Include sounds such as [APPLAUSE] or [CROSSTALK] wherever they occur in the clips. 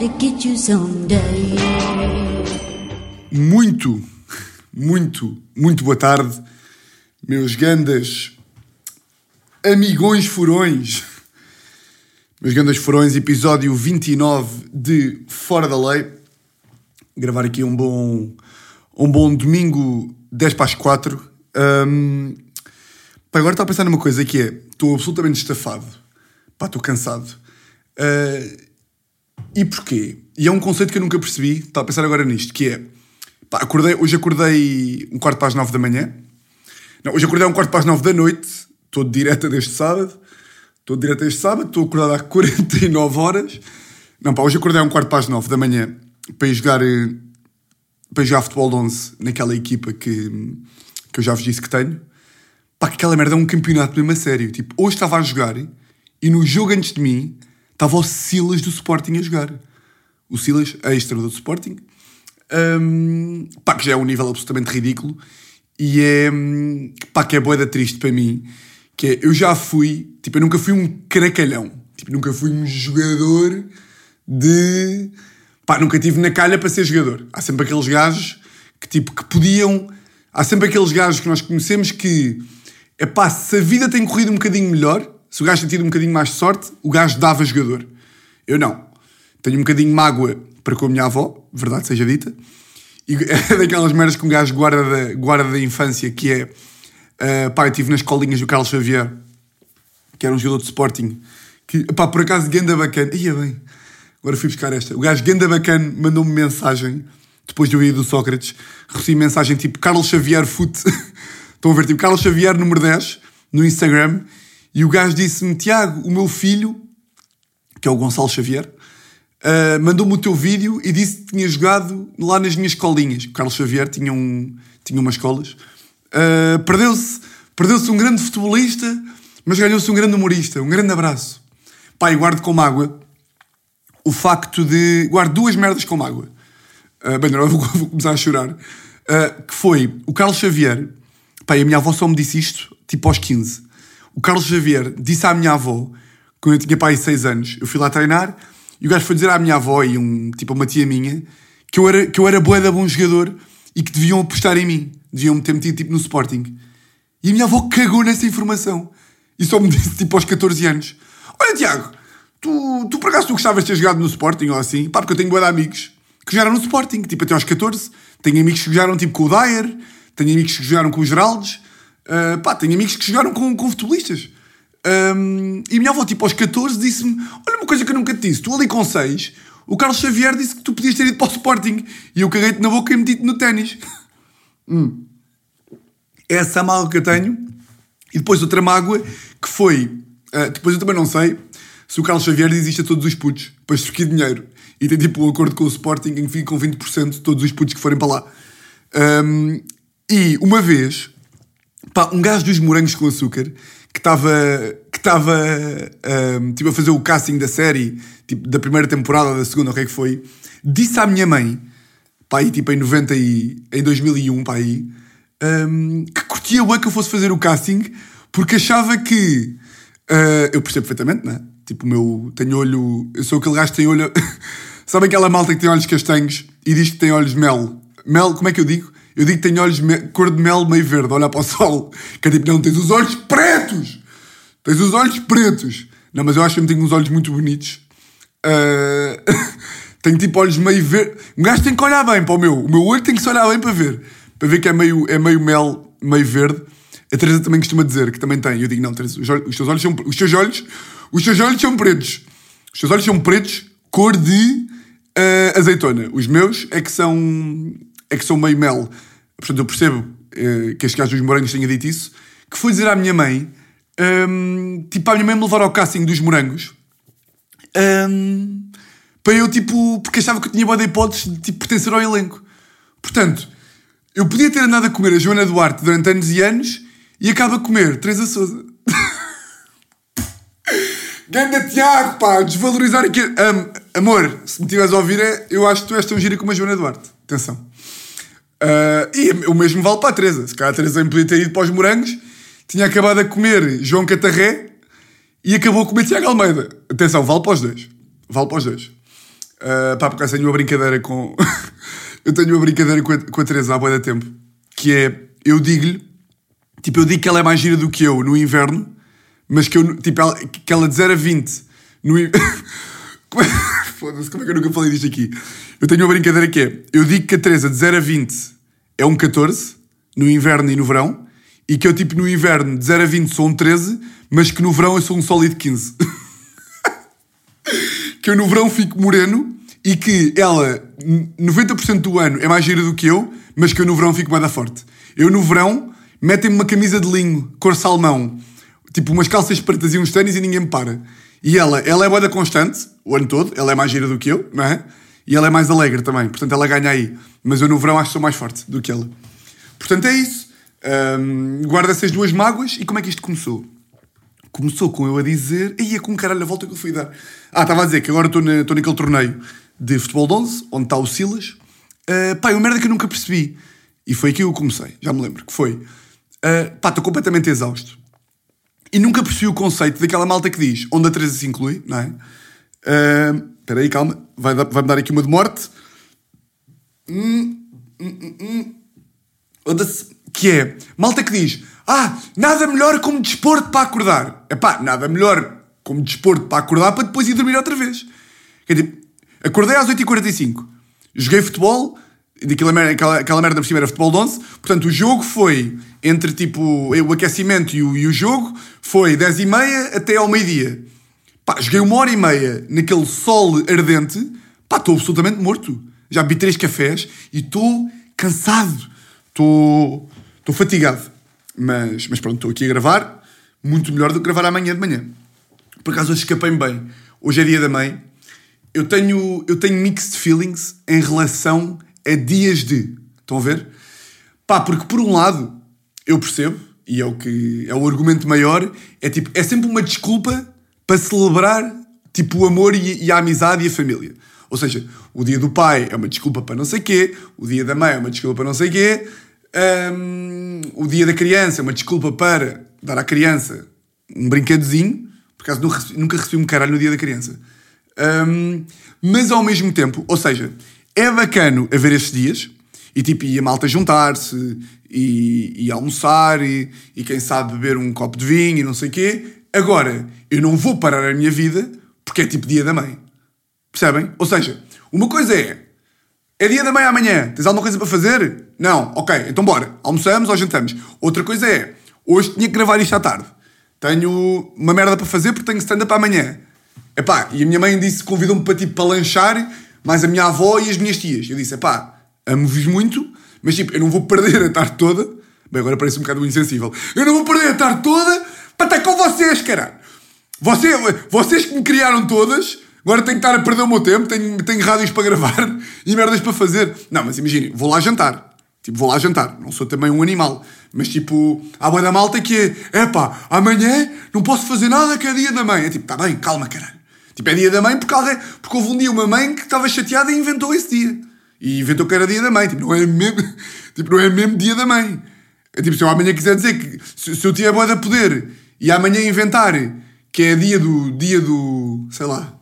to get you someday. Muito, muito, muito boa tarde, meus gandas amigões furões. Meus gandas furões, episódio 29 de Fora da Lei. Gravar aqui um bom, um bom domingo 10 para as 4. Um, agora estou a pensar numa coisa que é, estou absolutamente estafado. Estou cansado. Uh, e porquê? E é um conceito que eu nunca percebi, estou a pensar agora nisto, que é, pá, acordei, hoje acordei um quarto para as 9 da manhã. Não, hoje acordei um quarto para as 9 da noite, estou de direta deste sábado. Estou de direta deste sábado, estou acordado há 49 horas. Não, pá, hoje acordei um quarto para as 9 da manhã para ir jogar, eh, para ir jogar futebol de 11 naquela equipa que, que eu já vos disse que tenho. Pá, que aquela merda é um campeonato mesmo a sério. Tipo, hoje estava a jogar e no jogo antes de mim estava o Silas do Sporting a jogar. O Silas, extra do Sporting. Um, pá, que já é um nível absolutamente ridículo. E é, pá, que é boeda triste para mim. Que é, eu já fui, tipo, eu nunca fui um cracalhão. Tipo, nunca fui um jogador de... Pá, nunca tive na calha para ser jogador. Há sempre aqueles gajos que, tipo, que podiam... Há sempre aqueles gajos que nós conhecemos que... É pá, se a vida tem corrido um bocadinho melhor, se o gajo tem tido um bocadinho mais de sorte, o gajo dava jogador. Eu não. Tenho um bocadinho de mágoa para com a minha avó, verdade seja dita. E [LAUGHS] é daquelas merdas que um gajo guarda da, guarda da infância, que é... Uh, pá, eu estive nas escolinhas do Carlos Xavier, que era um jogador de Sporting, que, pá, por acaso, ganda bacana. Ia bem, agora fui buscar esta. O gajo ganda bacana mandou-me mensagem, depois do vídeo do Sócrates, recebi mensagem tipo Carlos Xavier Foot. [LAUGHS] Estão a ver, tipo Carlos Xavier número 10, no Instagram, e o gajo disse-me, Tiago, o meu filho, que é o Gonçalo Xavier, uh, mandou-me o teu vídeo e disse que tinha jogado lá nas minhas escolinhas. O Carlos Xavier tinha, um, tinha umas escolas. Uh, perdeu-se perdeu-se um grande futebolista, mas ganhou-se um grande humorista. Um grande abraço. Pai, guardo com mágoa o facto de... Guardo duas merdas com mágoa. Uh, bem, não, vou, vou começar a chorar. Uh, que foi o Carlos Xavier... Pai, a minha avó só me disse isto, tipo aos 15 o Carlos Xavier disse à minha avó, quando eu tinha pai 6 anos, eu fui lá treinar, e o gajo foi dizer à minha avó e um, tipo uma tia minha que eu era, que eu era bué da bom jogador e que deviam apostar em mim. Deviam me ter metido tipo no Sporting. E a minha avó cagou nessa informação. E só me disse tipo aos 14 anos: Olha, Tiago, tu, tu por acaso tu gostavas de ter jogado no Sporting ou assim? Pá, porque eu tenho bué de amigos que jogaram no Sporting, tipo até aos 14. Tenho amigos que jogaram tipo com o Dyer, tenho amigos que jogaram com os Geraldes. Uh, pá, tenho amigos que jogaram com, com futebolistas. Um, e minha avó, tipo, aos 14, disse-me: Olha, uma coisa que eu nunca te disse, tu ali com 6, o Carlos Xavier disse que tu podias ter ido para o Sporting. E eu caguei-te na boca e meti-te no ténis. [LAUGHS] hum. Essa é a mágoa que eu tenho. E depois outra mágoa que foi. Uh, depois eu também não sei se o Carlos Xavier diz isto a todos os putos para extorquir dinheiro. E tem tipo um acordo com o Sporting em que fica com 20% de todos os putos que forem para lá. Um, e uma vez Pá, um gajo dos morangos com açúcar que estava que estava um, tipo, a fazer o casting da série, tipo, da primeira temporada da segunda, o que é que foi, disse à minha mãe, pá, aí, tipo, em 90 e, em 2001, pá, aí, um, que curtia o que eu fosse fazer o casting porque achava que uh, eu percebo perfeitamente, né? Tipo, o meu tenho olho, eu sou aquele gajo que tem olho. [LAUGHS] Sabe aquela malta que tem olhos castanhos e diz que tem olhos mel? Mel, como é que eu digo? Eu digo que tenho olhos cor de mel meio verde, olhar para o [LAUGHS] sol. Que é tipo, não, tens os olhos pretos! Tens os olhos pretos! Não, mas eu acho que eu tenho uns olhos muito bonitos. Uh... [LAUGHS] tenho tipo olhos meio verde. Um gajo tem que olhar bem para o meu. O meu olho tem que se olhar bem para ver. Para ver que é meio, é meio mel, meio verde. A Teresa também costuma dizer que também tem. Eu digo, não, Teresa, os, os teus olhos são. Os teus olhos. Os teus olhos são pretos. Os teus olhos são pretos, cor de uh, azeitona. Os meus é que são é que são meio mel. Portanto, eu percebo eh, que este gajo dos morangos tenha dito isso. Que foi dizer à minha mãe, um, tipo, à minha mãe me levar ao casting dos morangos. Um, para eu, tipo, porque achava que eu tinha boa hipótese de tipo, pertencer ao elenco. Portanto, eu podia ter andado a comer a Joana Duarte durante anos e anos e acaba a comer Teresa Souza. [LAUGHS] Ganda Tiago, pá, desvalorizar aqui. Um, amor, se me estiveres a ouvir, é, eu acho que tu és tão gira como a Joana Duarte. Atenção. Uh, e o mesmo vale para a Teresa. Se calhar a Teresa podia ter ido para os morangos, tinha acabado a comer João Catarré e acabou a comer Tiago Almeida. Atenção, vale para os dois. Vale para os dois. Uh, pá, porque eu tenho uma brincadeira com. [LAUGHS] eu tenho uma brincadeira com a, com a Teresa há boa da tempo. Que é, eu digo-lhe, tipo, eu digo que ela é mais gira do que eu no inverno, mas que eu, tipo, ela, que ela de 0 a 20 no. [LAUGHS] Foda-se, como é que eu nunca falei disto aqui? Eu tenho uma brincadeira que é, eu digo que a Teresa de 0 a 20 é um 14, no inverno e no verão, e que eu, tipo, no inverno de 0 a 20 sou um 13, mas que no verão eu sou um sólido 15. [LAUGHS] que eu no verão fico moreno e que ela, 90% do ano, é mais gira do que eu, mas que eu no verão fico mais da forte. Eu no verão, metem-me uma camisa de linho, cor salmão, tipo umas calças pretas e uns tênis e ninguém me para. E ela, ela é boa da constante, o ano todo, ela é mais gira do que eu, não é? E ela é mais alegre também, portanto ela ganha aí. Mas eu no verão acho que sou mais forte do que ela. Portanto é isso. Um, guarda essas duas mágoas e como é que isto começou? Começou com eu a dizer, ia com caralho a volta que eu fui dar. Ah, estava a dizer que agora estou naquele torneio de futebol de 11, onde está o Silas. Uh, pá, é uma merda que eu nunca percebi. E foi aqui que eu comecei, já me lembro, que foi. Uh, pá, estou completamente exausto. E nunca percebi o conceito daquela malta que diz onde a Teresa se inclui, não é? Uh, espera aí, calma, vai, vai-me dar aqui uma de morte. Hum, hum, hum, hum. Que é, malta que diz, ah, nada melhor como desporto para acordar. É pá, nada melhor como desporto para acordar para depois ir dormir outra vez. É tipo, acordei às 8h45, joguei futebol, daquela merda, aquela, aquela merda por cima era futebol de 11, portanto o jogo foi entre tipo o aquecimento e o, e o jogo, foi 10h30 até ao meio-dia. Pá, joguei uma hora e meia naquele sol ardente, pá, estou absolutamente morto. Já bebi três cafés e estou cansado, estou fatigado. Mas, mas pronto, estou aqui a gravar, muito melhor do que gravar amanhã de manhã. Por acaso hoje escapei-me bem. Hoje é dia da mãe. Eu tenho, eu tenho mixed feelings em relação a dias de. Estão a ver? Pá, porque por um lado, eu percebo, e é o que é o argumento maior, é tipo, é sempre uma desculpa para celebrar tipo o amor e, e a amizade e a família. Ou seja, o dia do pai é uma desculpa para não sei quê, o dia da mãe é uma desculpa para não sei quê, um, o dia da criança é uma desculpa para dar à criança um brinquedozinho, por acaso nunca recebi um caralho no dia da criança. Um, mas ao mesmo tempo, ou seja, é bacano haver estes dias e tipo, e a malta juntar-se e, e, almoçar e, e quem sabe beber um copo de vinho e não sei o quê. Agora, eu não vou parar a minha vida porque é tipo dia da mãe. Percebem? Ou seja, uma coisa é é dia da mãe amanhã, tens alguma coisa para fazer? Não, ok, então bora, almoçamos ou jantamos. Outra coisa é, hoje tinha que gravar isto à tarde. Tenho uma merda para fazer porque tenho stand-up amanhã. Epá, e a minha mãe disse, convidou-me para tipo para lanchar, mais a minha avó e as minhas tias. Eu disse, epá, amo-vos muito, mas tipo, eu não vou perder a tarde toda. Bem, agora parece um bocado insensível. Eu não vou perder a tarde toda para estar com vocês, caralho. Você, vocês que me criaram todas, agora tenho que estar a perder o meu tempo, tenho, tenho rádios para gravar [LAUGHS] e merdas para fazer. Não, mas imagine, vou lá jantar. Tipo, vou lá jantar. Não sou também um animal. Mas tipo, há boa da malta que é, epá, amanhã não posso fazer nada que é dia da mãe. É tipo, tá bem, calma, caralho. Tipo, é dia da mãe porque, alguém, porque houve um dia uma mãe que estava chateada e inventou esse dia. E inventou que era dia da mãe. Tipo, não é mesmo, [LAUGHS] tipo, não é mesmo dia da mãe. É tipo, se eu amanhã quiser dizer que se, se eu tiver boa da poder e amanhã inventar que é dia do. dia do. sei lá.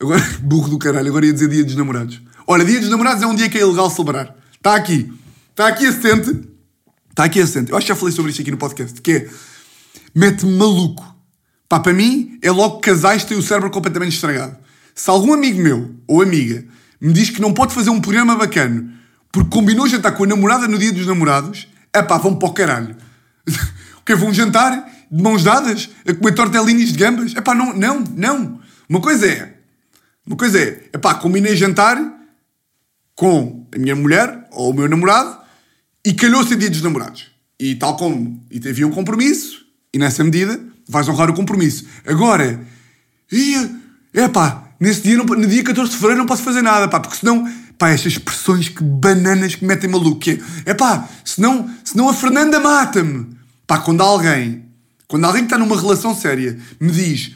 Agora, [LAUGHS] burro do caralho, agora ia dizer dia dos namorados. Olha, dia dos namorados é um dia que é ilegal celebrar. Está aqui. Está aqui assente. Está aqui assente. Eu acho que já falei sobre isto aqui no podcast. Que é. Mete-me maluco Pá, para mim é logo que casais têm o cérebro completamente estragado. Se algum amigo meu ou amiga me diz que não pode fazer um programa bacana porque combinou jantar com a namorada no dia dos namorados, é pá, vão para o caralho. [LAUGHS] o que Vão jantar de mãos dadas a comer tortelinhas de gambas? É pá, não, não, não. Uma coisa é, uma coisa é, é pá, combinei jantar com a minha mulher ou o meu namorado e calhou-se a dia dos namorados. E tal como, e teve um compromisso, e nessa medida vais honrar o compromisso. Agora, ia, é pá, nesse dia, no dia 14 de fevereiro não posso fazer nada, pá, porque senão, pá, estas expressões que bananas que metem maluco, é pá, senão, senão a Fernanda mata-me. Pá, quando alguém, quando alguém que está numa relação séria me diz,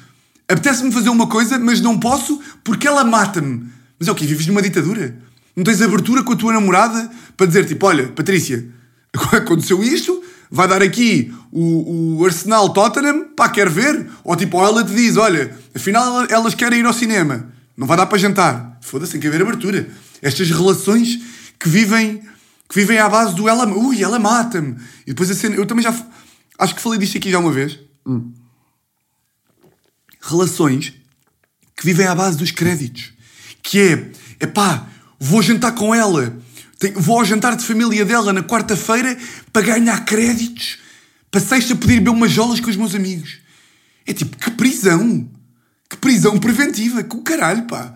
apetece-me fazer uma coisa, mas não posso porque ela mata-me. Mas é o quê? Vives numa ditadura? Não tens abertura com a tua namorada para dizer tipo, olha, Patrícia, [LAUGHS] aconteceu isto, vai dar aqui o, o Arsenal Tottenham, pá, quer ver? Ou tipo, ou ela te diz, olha, afinal elas querem ir ao cinema. Não vai dar para jantar. Foda-se, tem que haver abertura. Estas relações que vivem, que vivem à base do ela, ui, ela mata-me. E depois a cena, eu também já, acho que falei disto aqui já uma vez. Hum. Relações que vivem à base dos créditos. Que é, é pá, vou jantar com ela, vou ao jantar de família dela na quarta-feira para ganhar créditos, para sexta poder beber umas jolas com os meus amigos. É tipo, que prisão! Que prisão preventiva! Que o caralho, pá!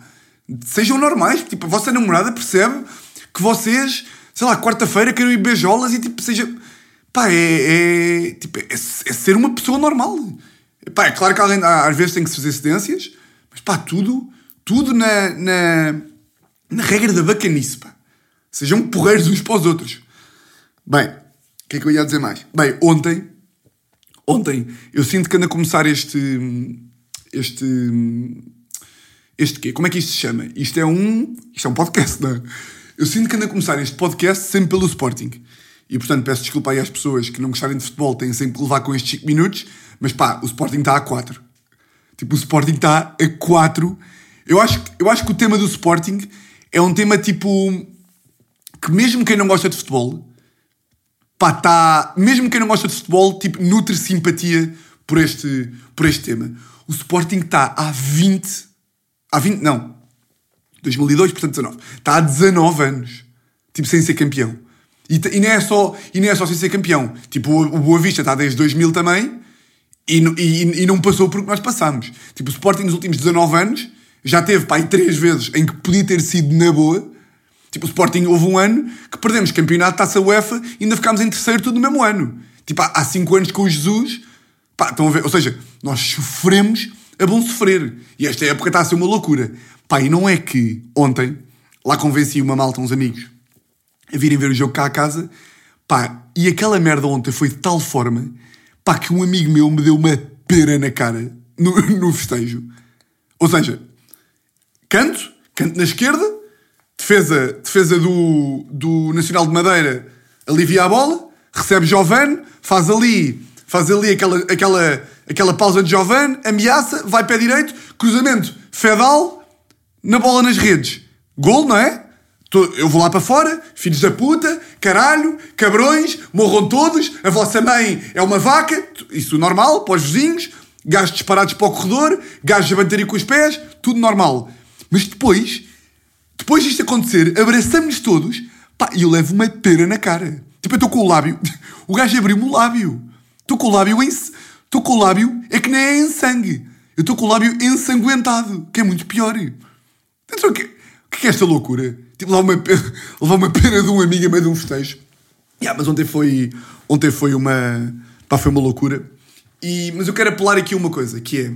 Sejam normais, tipo, a vossa namorada percebe que vocês, sei lá, quarta-feira querem ir beijolas e tipo, seja. Pá, é, é, tipo, é, é ser uma pessoa normal. Pá, é claro que alguém, às vezes tem que se fazer cedências, mas pá, tudo, tudo na, na, na regra da bacanice, pá. Sejam porreiros uns para os outros. Bem, o que é que eu ia dizer mais? Bem, ontem, ontem, eu sinto que anda a começar este, este, este quê? Como é que isto se chama? Isto é um, isto é um podcast, não é? Eu sinto que anda a começar este podcast sempre pelo Sporting. E portanto peço desculpa aí às pessoas que não gostarem de futebol, têm sempre que levar com estes 5 minutos, mas pá, o Sporting está a 4. Tipo, o Sporting está a 4. Eu acho, eu acho que o tema do Sporting é um tema tipo. que mesmo quem não gosta de futebol, pá, tá. Mesmo quem não gosta de futebol, tipo, nutre simpatia por este, por este tema. O Sporting está há 20. Há 20. Não. 2002, portanto 19. Está há 19 anos. Tipo, sem ser campeão. E, e, não é só, e não é só sem ser campeão. Tipo, o, Boa Vista está desde 2000 também e, e, e não passou por o que nós passamos. Tipo, o Sporting nos últimos 19 anos já teve, pá, três vezes em que podia ter sido na boa. Tipo, o Sporting houve um ano que perdemos campeonato, taça UEFA e ainda ficámos em terceiro tudo no mesmo ano. Tipo, há, há cinco anos com o Jesus, pá, estão a ver? Ou seja, nós sofremos a bom sofrer. E esta época está a ser uma loucura. Pá, e não é que ontem lá convenci uma malta, uns amigos, a virem ver o jogo cá a casa, pá, e aquela merda ontem foi de tal forma, pá, que um amigo meu me deu uma pera na cara no, [LAUGHS] no festejo. Ou seja, canto, canto na esquerda, defesa, defesa do, do Nacional de Madeira alivia a bola, recebe Giovane, faz ali, faz ali aquela, aquela, aquela pausa de Giovane, ameaça, vai pé direito, cruzamento, Fedal, na bola nas redes. Gol, não é? Eu vou lá para fora, filhos da puta, caralho, cabrões, morram todos, a vossa mãe é uma vaca, isso normal, para os vizinhos, gajos disparados para o corredor, gajos a baterem com os pés, tudo normal. Mas depois, depois disto acontecer, abraçamos todos, pá, e eu levo uma pera na cara. Tipo, eu estou com o lábio, [LAUGHS] o gajo abriu-me o lábio. Estou com o lábio em... Estou com o lábio, é que nem é em sangue. Eu estou com o lábio ensanguentado, que é muito pior. Então, o que, o que é esta loucura? Tipo, levar uma, [LAUGHS] levar uma pena de um amigo a meio de um festejo. Yeah, mas ontem foi, ontem foi uma. Pá, foi uma loucura. E, mas eu quero apelar aqui uma coisa, que é.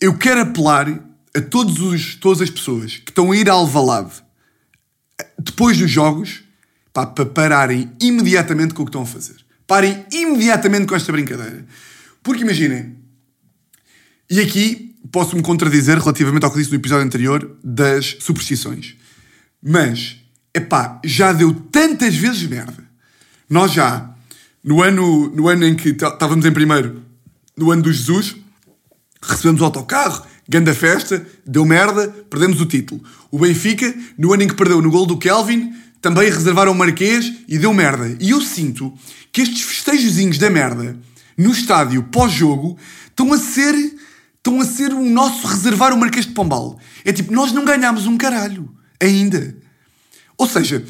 Eu quero apelar a todos os, todas as pessoas que estão a ir a Alvalade depois dos jogos pá, para pararem imediatamente com o que estão a fazer. Parem imediatamente com esta brincadeira. Porque imaginem, e aqui posso-me contradizer relativamente ao que disse no episódio anterior das superstições. Mas, epá, já deu tantas vezes merda. Nós já, no ano, no ano em que estávamos em primeiro, no ano do Jesus, recebemos o autocarro, grande festa, deu merda, perdemos o título. O Benfica, no ano em que perdeu no gol do Kelvin, também reservaram o Marquês e deu merda. E eu sinto que estes festejozinhos da merda no estádio pós-jogo estão a ser estão a ser o nosso reservar o Marquês de Pombal. É tipo, nós não ganhámos um caralho. Ainda. Ou seja,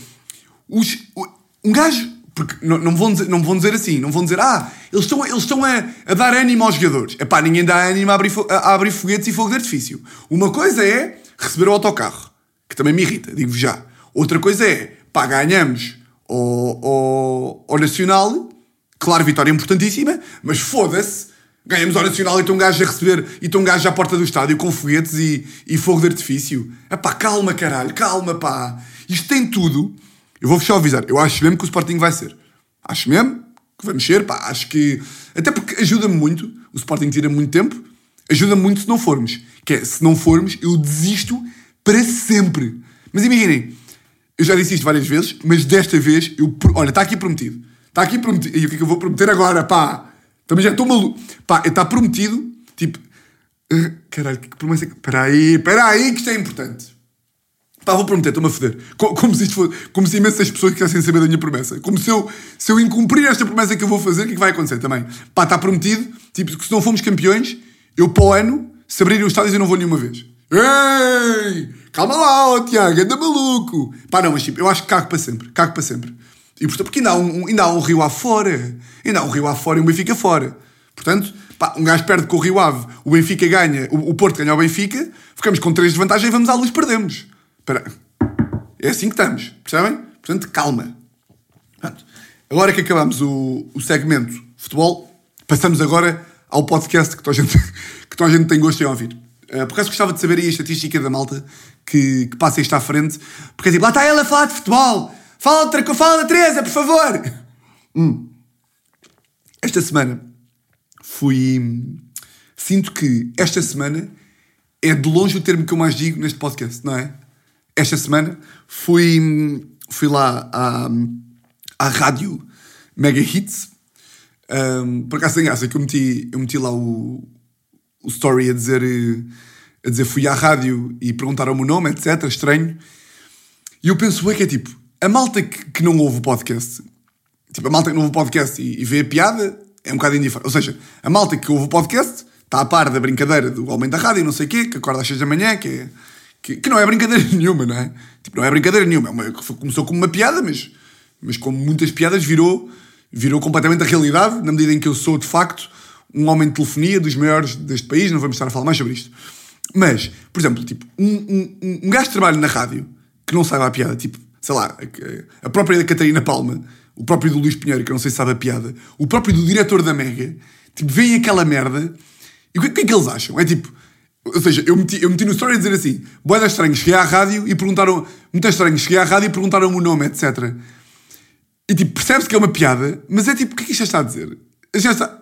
os, um gajo. Porque não, não, vão dizer, não vão dizer assim, não vão dizer, ah, eles estão, eles estão a, a dar ânimo aos jogadores. É pá, ninguém dá ânimo a abrir, a abrir foguetes e fogo de artifício. Uma coisa é receber o autocarro, que também me irrita, digo já. Outra coisa é, pá, ganhamos ao, ao Nacional, claro, vitória importantíssima, mas foda-se, Ganhamos ao Nacional e estão um gajo a receber e estão um gajo à porta do estádio com foguetes e, e fogo de artifício. Epá, calma caralho, calma pá. Isto tem tudo. Eu vou fechar avisar. Eu acho mesmo que o Sporting vai ser. Acho mesmo que vai mexer, pá. Acho que. Até porque ajuda-me muito. O Sporting tira muito tempo. Ajuda-me muito se não formos. Que é, se não formos, eu desisto para sempre. Mas imaginem, eu já disse isto várias vezes, mas desta vez eu. Olha, está aqui prometido. Está aqui prometido. E o que é que eu vou prometer agora, pá? Também já estou maluco. Pá, está prometido, tipo, Uh, caralho, que promessa. Espera aí, espera aí, que isto é importante. Pá, vou prometer, estou-me a foder. Como, como, se isto fosse, como se imensas pessoas quisessem saber da minha promessa. Como se eu, se eu incumprir esta promessa que eu vou fazer, o que é que vai acontecer também? Pá, está prometido, tipo, que se não formos campeões, eu para o ano, se abrirem os estádios, eu não vou nenhuma vez. Ei! Calma lá, ó, Tiago, anda maluco. Pá, não, mas tipo, eu acho que cago para sempre. Cago para sempre. E portanto, porque ainda há, um, ainda há um rio afora. Ainda há um rio afora e um Benfica fora. Portanto, pá, um gajo perde com o Rio Ave, o Benfica ganha, o, o Porto ganha o Benfica, ficamos com três de vantagem e vamos à luz, perdemos. Espera. É assim que estamos, percebem? Portanto, calma. Agora que acabamos o, o segmento futebol, passamos agora ao podcast que toda a gente, [LAUGHS] que toda a gente tem gosto em ouvir. Uh, por acaso gostava de saber aí a estatística da malta que, que passa isto à frente, porque é tipo, lá está ela a falar de futebol, fala, outra, fala da Teresa, por favor. Hum. Esta semana fui. Sinto que esta semana é de longe o termo que eu mais digo neste podcast, não é? Esta semana fui, fui lá à, à rádio Mega Hits. Um, por acaso tem graça que eu meti, eu meti lá o, o story a dizer, a dizer fui à rádio e perguntaram o meu nome, etc. Estranho. E eu penso bem que é tipo, a malta que, que não ouve o podcast, tipo, a malta que não ouve o podcast e, e vê a piada, é um bocado indiferente. Ou seja, a malta que ouve o podcast está a par da brincadeira do homem da rádio, não sei o quê, que acorda às 6 da manhã, que, é, que, que, não é brincadeira [LAUGHS] nenhuma, não é? Tipo, não é brincadeira nenhuma. É uma, começou como uma piada, mas, mas como muitas piadas virou, virou completamente a realidade, na medida em que eu sou, de facto, um homem de telefonia dos maiores deste país, não vamos estar a falar mais sobre isto. Mas, por exemplo, tipo, um, um, um gajo que trabalha na rádio, que não saiba a piada, tipo, sei lá, a, a própria da Catarina Palma, o próprio do Luís Pinheiro, que eu não sei se sabe a piada, o próprio do diretor da Mega, tipo, veem aquela merda e o que, é que eles acham? É tipo, ou seja, eu meti, eu meti no story a dizer assim: Boeda estranho, cheguei à rádio e perguntaram. Muito estranho, cheguei à rádio e perguntaram-me o nome, etc. E tipo, percebe-se que é uma piada, mas é tipo, o que é que isto está a dizer? Já está,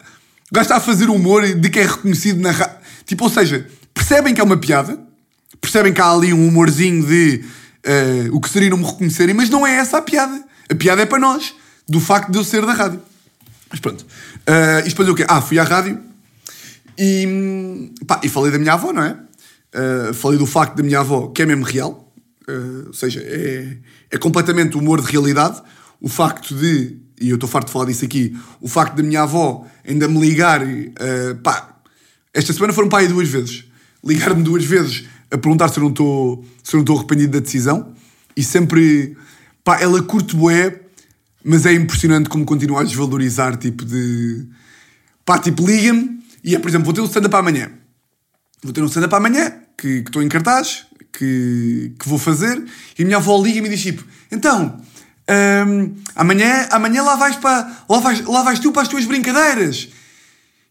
gajo está a fazer humor de que é reconhecido na rádio. Tipo, ou seja, percebem que é uma piada, percebem que há ali um humorzinho de uh, o que seria não me reconhecerem, mas não é essa a piada. A piada é para nós do facto de eu ser da rádio. Mas pronto. Uh, isto depois o quê? Ah, fui à rádio e, pá, e falei da minha avó, não é? Uh, falei do facto da minha avó, que é mesmo real. Uh, ou seja, é, é completamente humor de realidade. O facto de, e eu estou farto de falar disso aqui, o facto da minha avó ainda me ligar, uh, pá, esta semana foram para aí duas vezes. Ligar-me duas vezes a perguntar se eu não estou, se não estou arrependido da decisão. E sempre, pá, ela curte bué mas é impressionante como continua a desvalorizar, tipo de... Pá, tipo, liga-me e é, por exemplo, vou ter um stand-up amanhã. Vou ter um stand-up amanhã, que estou em cartaz, que, que vou fazer, e a minha avó liga-me e diz tipo, então, hum, amanhã, amanhã lá vais para... Lá vais, lá vais tu para as tuas brincadeiras.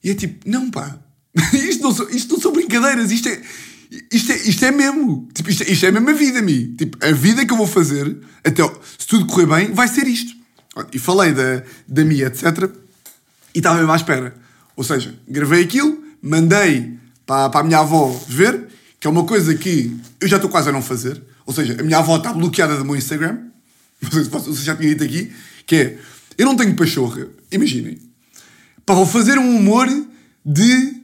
E é tipo, não pá, [LAUGHS] isto não são, isto não são brincadeiras, isto é... Isto é, isto é mesmo. Tipo, isto, isto é mesmo a vida, mi. Tipo, a vida que eu vou fazer, até se tudo correr bem, vai ser isto. E falei da, da Mia, etc. E estava mesmo à espera. Ou seja, gravei aquilo, mandei para, para a minha avó ver, que é uma coisa que eu já estou quase a não fazer. Ou seja, a minha avó está bloqueada do meu Instagram. [LAUGHS] Não sei se você já tinha dito aqui. Que é, eu não tenho pachorra. Imaginem. Para vou fazer um humor de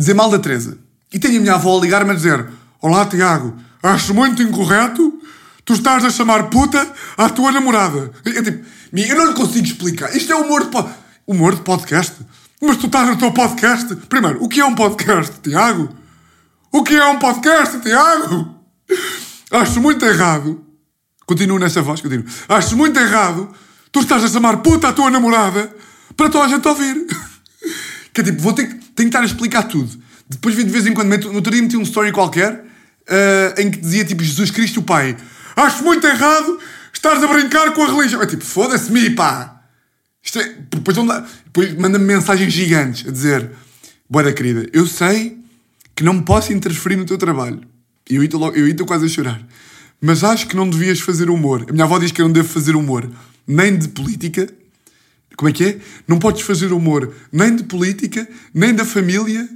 dizer mal da Teresa. E tenho a minha avó a ligar-me a dizer Olá, Tiago, acho muito incorreto tu estás a chamar puta à tua namorada. É tipo, eu não lhe consigo explicar. Isto é humor de, po humor de podcast. Mas tu estás no teu podcast. Primeiro, o que é um podcast, Tiago? O que é um podcast, Tiago? Acho muito errado. Continuo nessa voz, continuo. Acho muito errado. Tu estás a chamar puta à tua namorada para toda a gente ouvir. [LAUGHS] Que é tipo, vou ter que, tenho que estar a explicar tudo. Depois de vez em quando, no outro dia meti um story qualquer uh, em que dizia tipo Jesus Cristo o Pai. Acho muito errado estares a brincar com a religião. É tipo, foda-se-me, pá. Isto é, depois depois manda-me mensagens gigantes a dizer: Boa querida, eu sei que não posso interferir no teu trabalho. E eu estou quase a chorar. Mas acho que não devias fazer humor. A minha avó diz que eu não devo fazer humor nem de política. Como é que é? Não podes fazer humor nem de política, nem da família,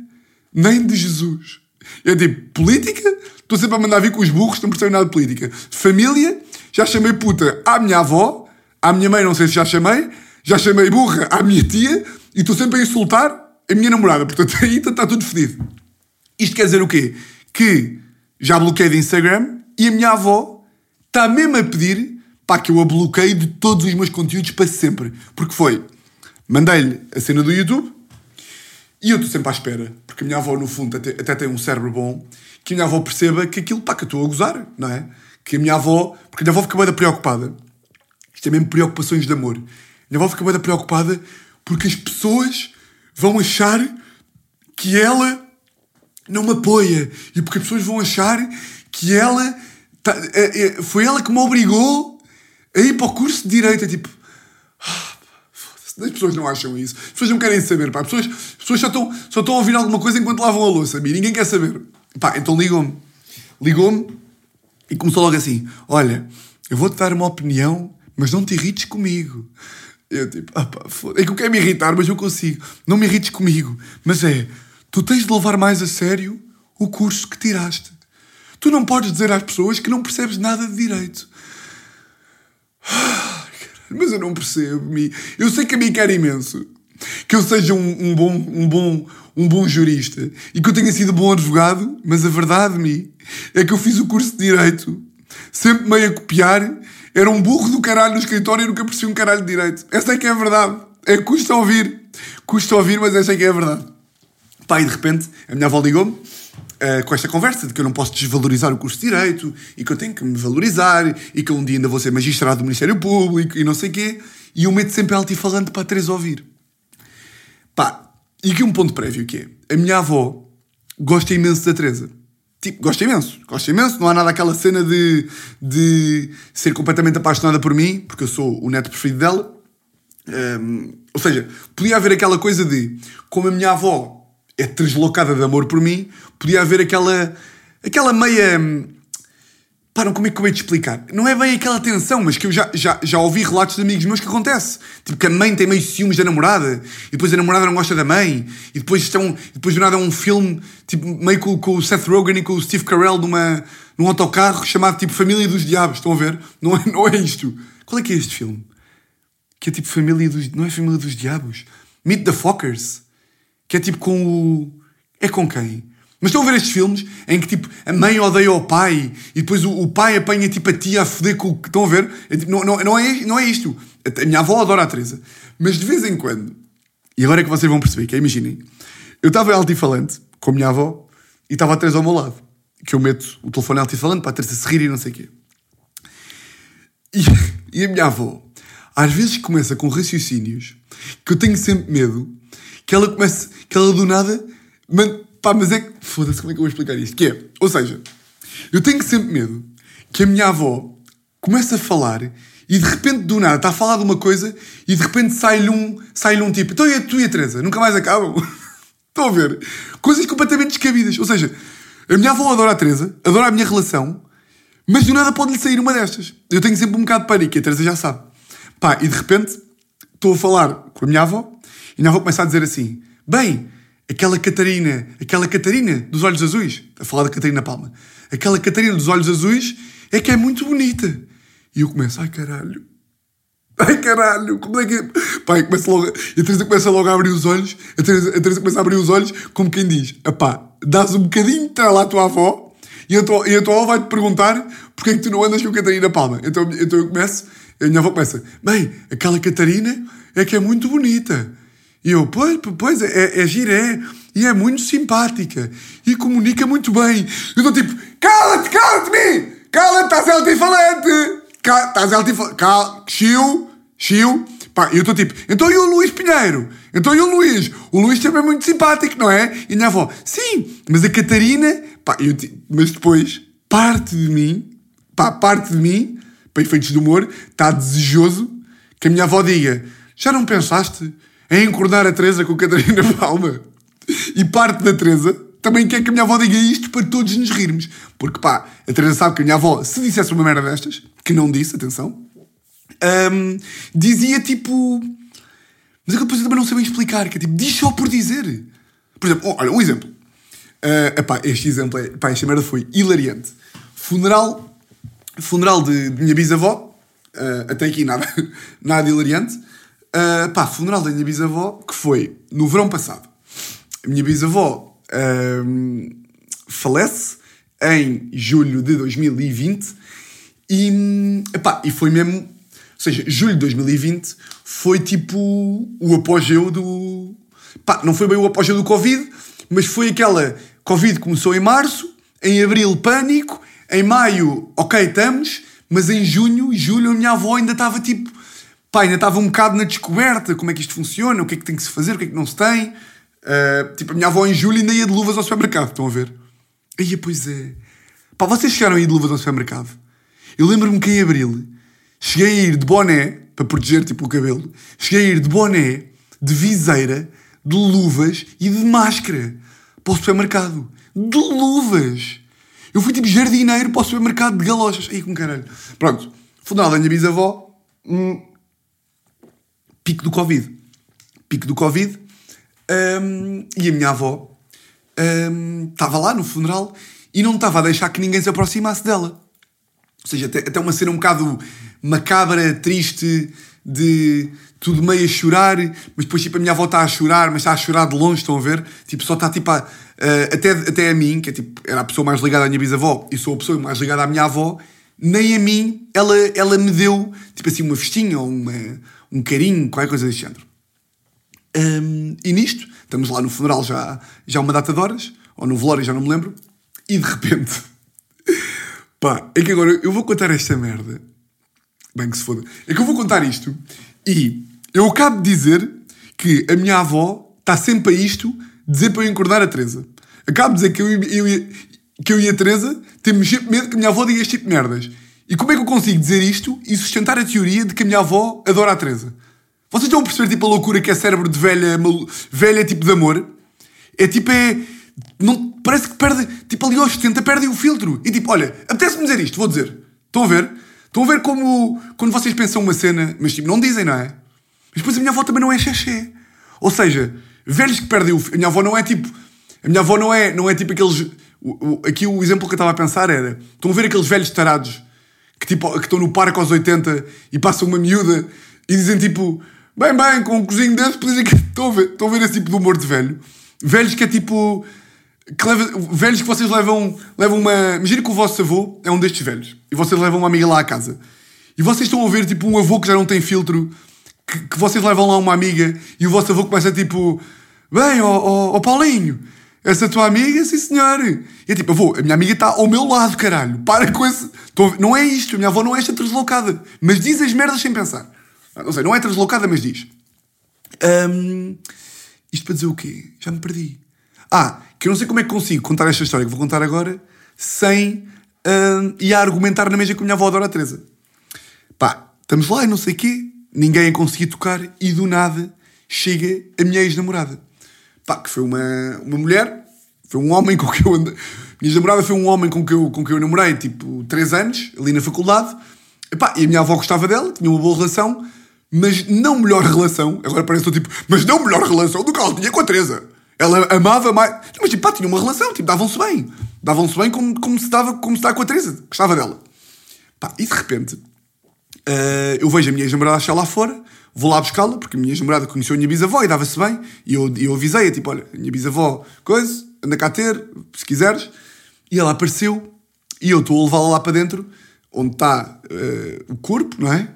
nem de Jesus. Eu digo, política? Estou sempre a mandar vir com os burros, não percebo nada de política. Família? Já chamei puta à minha avó, à minha mãe, não sei se já chamei, já chamei burra à minha tia e estou sempre a insultar a minha namorada. Portanto, [LAUGHS] aí está tudo fedido. Isto quer dizer o quê? Que já bloqueei de Instagram e a minha avó está mesmo a pedir para que eu a bloqueie de todos os meus conteúdos para sempre. Porque foi, mandei-lhe a cena do YouTube e eu estou sempre à espera, porque a minha avó, no fundo, até, até tem um cérebro bom, que a minha avó perceba que aquilo, pá, que eu estou a gozar, não é? Que a minha avó, porque a minha avó fica bem preocupada. Isto é mesmo preocupações de amor. A minha avó fica bem preocupada porque as pessoas vão achar que ela não me apoia. E porque as pessoas vão achar que ela. Tá, é, é, foi ela que me obrigou a ir para o curso de Direito. É tipo. Ah, as pessoas não acham isso. As pessoas não querem saber. Pá. As, pessoas, as pessoas só estão, só estão a ouvir alguma coisa enquanto lavam a louça. E ninguém quer saber. Pá, então ligou-me. Ligou-me e começou logo assim: Olha, eu vou-te dar uma opinião, mas não te irrites comigo. Eu tipo, ah pá, é que eu quero me irritar, mas eu consigo. Não me irrites comigo. Mas é, tu tens de levar mais a sério o curso que tiraste. Tu não podes dizer às pessoas que não percebes nada de direito. Mas eu não percebo. Eu sei que a mim quer imenso. Que eu seja um, um, bom, um, bom, um bom jurista e que eu tenha sido bom advogado, mas a verdade, me é que eu fiz o curso de Direito sempre meio a copiar. Era um burro do caralho no escritório e nunca percebi um caralho de Direito. Essa é que é a verdade. É custa ouvir. Custa ouvir, mas essa é que é a verdade. Pá, e de repente a minha avó ligou-me Uh, com esta conversa de que eu não posso desvalorizar o curso de Direito e que eu tenho que me valorizar e que um dia ainda vou ser magistrado do Ministério Público e não sei quê. E eu meto sempre alto-falante para a Teresa ouvir. Pá, e aqui um ponto prévio que é, a minha avó gosta imenso da Teresa. Tipo, gosta imenso, gosta imenso. Não há nada aquela cena de, de ser completamente apaixonada por mim, porque eu sou o neto preferido dela. Um, ou seja, podia haver aquela coisa de, como a minha avó é deslocada de amor por mim, podia haver aquela, aquela meia. Pá, não como é que eu ia te explicar? Não é bem aquela tensão, mas que eu já, já, já ouvi relatos de amigos meus que acontece. Tipo, que a mãe tem meio ciúmes da namorada, e depois a namorada não gosta da mãe, e depois, estão, depois do nada é um filme, tipo, meio com, com o Seth Rogen e com o Steve Carell numa, num autocarro chamado tipo Família dos Diabos. Estão a ver? Não é, não é isto. Qual é que é este filme? Que é tipo Família dos. Não é Família dos Diabos? Meet the Fockers. Que é tipo com o. É com quem? Mas estão a ver estes filmes em que tipo a mãe odeia o pai e depois o, o pai apanha tipo a tia a foder com o que estão a ver? É, tipo, não, não, não, é, não é isto. A minha avó adora a Teresa. Mas de vez em quando, e agora é que vocês vão perceber, que é, imaginem, eu estava em altifalante com a minha avó e estava a Teresa ao meu lado. Que eu meto o telefone altifalante para a Teresa se rir e não sei o quê. E, [LAUGHS] e a minha avó, às vezes começa com raciocínios que eu tenho sempre medo que ela comece, que ela do nada. Man, pá, mas é que. Foda-se, como é que eu vou explicar isto? Que é, ou seja, eu tenho sempre medo que a minha avó comece a falar e de repente do nada está a falar de uma coisa e de repente sai-lhe um, sai um tipo, então e a tu e a Teresa? Nunca mais acabam? [LAUGHS] Estão a ver? Coisas completamente descabidas. Ou seja, a minha avó adora a Teresa, adora a minha relação, mas do nada pode-lhe sair uma destas. Eu tenho sempre um bocado de pânico e a Teresa já sabe. Pá, e de repente estou a falar com a minha avó e não vou começar a dizer assim: bem, aquela Catarina, aquela Catarina dos olhos azuis, a falar da Catarina Palma, aquela Catarina dos olhos azuis é que é muito bonita. E eu começo, ai caralho, ai caralho, como é que. É? Pai, começa logo, e a Teresa começa logo a abrir os olhos, a Teresa, a Teresa começa a abrir os olhos, como quem diz: pá, dás um bocadinho de lá à tua avó. E a tua, e a tua avó vai-te perguntar porque é que tu não andas com a Catarina Palma. Então, então eu começo, a minha avó começa, bem, aquela Catarina é que é muito bonita. E eu, pois, pois é, é giré e é muito simpática e comunica muito bem. Eu estou tipo, cala-te, cala-te-me! Cala-te, estás altifalante! Estás altifalante! Cala, chiu, chiu. Pá, eu estou tipo, então e o Luís Pinheiro? Então e o Luís? O Luís também é muito simpático, não é? E minha avó, sim, mas a Catarina, pá, eu, mas depois, parte de mim, pá, parte de mim, para efeitos de humor, está desejoso que a minha avó diga, já não pensaste é encordar a Teresa com a Catarina [LAUGHS] Palma. E parte da Teresa também quer que a minha avó diga isto para todos nos rirmos. Porque pá, a Teresa sabe que a minha avó, se dissesse uma merda destas, que não disse, atenção, um, dizia tipo. Mas aquilo depois eu também não sei bem explicar, que é tipo, diz só por dizer. Por exemplo, olha, um exemplo. Uh, epá, este exemplo é. Epá, esta merda foi hilariante. Funeral. Funeral de, de minha bisavó. Uh, até aqui nada, [LAUGHS] nada hilariante. Uh, pá, funeral da minha bisavó, que foi no verão passado. A minha bisavó uh, falece em julho de 2020 e, epá, e foi mesmo. Ou seja, julho de 2020 foi tipo o apogeu do. Pá, não foi bem o apogeu do Covid, mas foi aquela. Covid começou em março, em abril, pânico, em maio, ok, estamos, mas em junho julho a minha avó ainda estava tipo. Pá, ainda estava um bocado na descoberta, como é que isto funciona, o que é que tem que se fazer, o que é que não se tem. Uh, tipo, a minha avó em julho ainda ia de luvas ao supermercado, estão a ver? Aí, pois é. Pá, vocês chegaram a ir de luvas ao supermercado? Eu lembro-me que em abril cheguei a ir de boné, para proteger tipo o cabelo, cheguei a ir de boné, de viseira, de luvas e de máscara para o supermercado. De luvas! Eu fui tipo jardineiro para o supermercado de galochas. Aí com caralho. Pronto, funeral da minha bisavó, hum, pico do Covid. Pico do Covid. Um, e a minha avó um, estava lá no funeral e não estava a deixar que ninguém se aproximasse dela. Ou seja, até, até uma cena um bocado macabra, triste, de tudo meio a chorar, mas depois tipo a minha avó está a chorar, mas está a chorar de longe, estão a ver? Tipo, só está tipo a, uh, até, até a mim, que é tipo, era a pessoa mais ligada à minha bisavó e sou a pessoa mais ligada à minha avó, nem a mim ela, ela me deu tipo assim uma festinha ou uma, um carinho, qualquer coisa desse género. Um, e nisto, estamos lá no funeral já, já uma data de horas, ou no velório, já não me lembro, e de repente [LAUGHS] Pá, é que agora eu vou contar esta merda. Bem que se foda. É que eu vou contar isto e eu acabo de dizer que a minha avó está sempre a isto dizer para eu encordar a Teresa. Acabo de dizer que eu, eu, eu, que eu e a Teresa temos sempre medo que a minha avó diga este tipo de merdas. E como é que eu consigo dizer isto e sustentar a teoria de que a minha avó adora a Teresa? Vocês estão a perceber tipo a loucura que é cérebro de velha, velha tipo de amor? É tipo, é não, parece que perde, tipo ali aos 70, perdem o filtro. E tipo, olha, apetece-me dizer isto, vou dizer. Estão a ver? Estão a ver como, quando vocês pensam uma cena, mas tipo, não dizem, não é? Mas depois a minha avó também não é xexé. Ou seja, velhos que perdem o filtro. A minha avó não é tipo. A minha avó não é, não é tipo aqueles. O, o, aqui o exemplo que eu estava a pensar era. Estão a ver aqueles velhos tarados que, tipo, que estão no parque aos 80 e passam uma miúda e dizem tipo. Bem, bem, com um cozinho desse, dizem que. Estão a ver, estão a ver esse tipo de humor de velho. Velhos que é tipo que leva, velhos que vocês levam, levam uma. Imagina que o vosso avô é um destes velhos e vocês levam uma amiga lá à casa e vocês estão a ver tipo um avô que já não tem filtro, que, que vocês levam lá uma amiga e o vosso avô começa tipo: Bem, ó oh, oh, oh, Paulinho, essa tua amiga, sim senhor. E é tipo, avô, a minha amiga está ao meu lado, caralho, para com esse. Não é isto, a minha avó não é esta translocada, mas diz as merdas sem pensar. Não sei, não é translocada, mas diz. Um, isto para dizer o quê? Já me perdi. Ah, que eu não sei como é que consigo contar esta história que vou contar agora sem uh, ir a argumentar na mesa com a minha avó Dora Teresa. Pá, estamos lá e não sei o quê, ninguém a conseguir tocar e do nada chega a minha ex-namorada. Pá, que foi uma, uma mulher, foi um homem com que eu andei. Minha ex-namorada foi um homem com que eu, com que eu namorei tipo 3 anos, ali na faculdade. E, pá, e a minha avó gostava dela, tinha uma boa relação, mas não melhor relação. Agora parece que estou tipo, mas não melhor relação do que ela tinha com a Teresa. Ela amava mais. Mas tipo, pá, tinha uma relação, tipo, davam-se bem. Davam-se bem como, como, se dava, como se dá com a Teresa. Gostava dela. Pá, e de repente, uh, eu vejo a minha ex-namorada achar lá fora, vou lá buscá-la, porque a minha ex-namorada conheceu a minha bisavó e dava-se bem. E eu, eu avisei-a, tipo, olha, a minha bisavó, coisa, anda cá ter, se quiseres. E ela apareceu e eu estou a levá-la lá para dentro, onde está uh, o corpo, não é?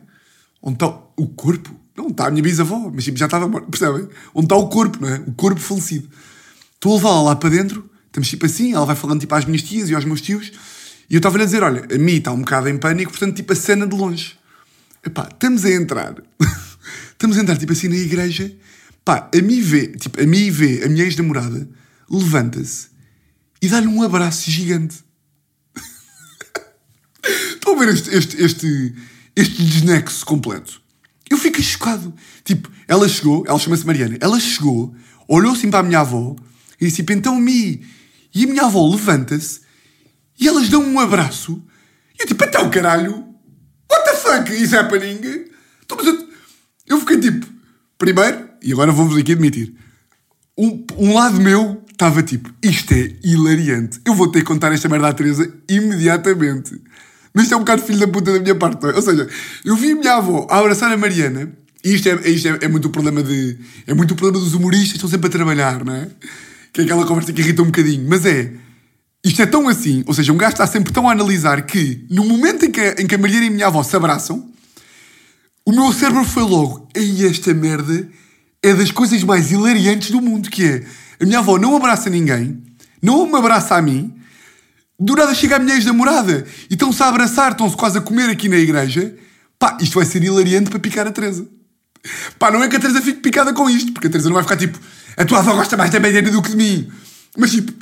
Onde está o corpo? Não, está a minha bisavó, mas tipo, já estava morta, percebem? Onde está o corpo, não é? O corpo falecido. Estou a levá-la lá para dentro, estamos tipo assim, ela vai falando tipo às minhas tias e aos meus tios, e eu estava-lhe a dizer: olha, a mim está um bocado em pânico, portanto, tipo a cena de longe. Epá, estamos a entrar, [LAUGHS] estamos a entrar tipo assim na igreja, pá, a mim vê, tipo, a mim vê a minha ex-namorada, levanta-se e dá-lhe um abraço gigante. [LAUGHS] Estão a ver este, este, este, este desnexo completo? Eu fiquei chocado. Tipo, ela chegou, ela chama-se Mariana, ela chegou, olhou assim para a minminha avó e disse: tipo, então, Mi. E a minha avó levanta-se e elas dão um abraço. E eu, tipo, então, caralho, fuck is happening? Então, eu, eu fiquei tipo, primeiro, e agora vou-vos aqui admitir, um, um lado meu estava tipo, isto é hilariante. Eu vou ter que contar esta merda à Teresa imediatamente. Mas isto é um bocado filho da puta da minha parte, não é? Ou seja, eu vi a minha avó a abraçar a Mariana, e isto é, isto é, é muito o problema de. É muito o problema dos humoristas, estão sempre a trabalhar, não é? Que é aquela conversa que irrita um bocadinho. Mas é. Isto é tão assim, ou seja, um gajo está sempre tão a analisar que no momento em que, em que a Mariana e a minha avó se abraçam, o meu cérebro foi logo, ei, esta merda é das coisas mais hilariantes do mundo, que é, a minha avó não abraça ninguém, não me abraça a mim, do nada chega a minha ex-namorada e estão-se a abraçar, estão-se quase a comer aqui na igreja, pá, isto vai ser hilariante para picar a Teresa. Pá, não é que a Teresa fique picada com isto, porque a Teresa não vai ficar tipo, a tua avó gosta mais da Mariana do que de mim. Mas tipo,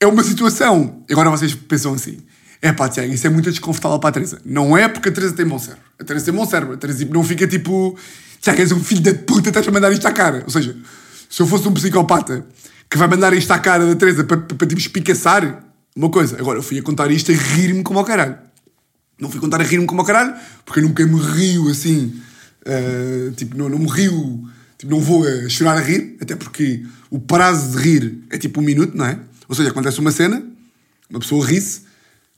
é uma situação. Agora vocês pensam assim, é pá, Tiago, isso é muito desconfortável para a Teresa. Não é porque a Teresa tem bom cérebro. A Teresa tem bom cérebro. A Teresa tipo, não fica tipo, Tiago, és um filho da puta, estás a mandar isto à cara. Ou seja, se eu fosse um psicopata que vai mandar isto à cara da Teresa para, para, para tipo espicaçar, uma coisa. Agora, eu fui a contar isto a rir-me como ao caralho. Não fui contar a rir-me como ao caralho, porque eu nunca me rio assim. Uh, tipo, não, não me rio. Tipo, não vou chorar a rir, até porque o prazo de rir é tipo um minuto, não é? Ou seja, acontece uma cena, uma pessoa ri-se,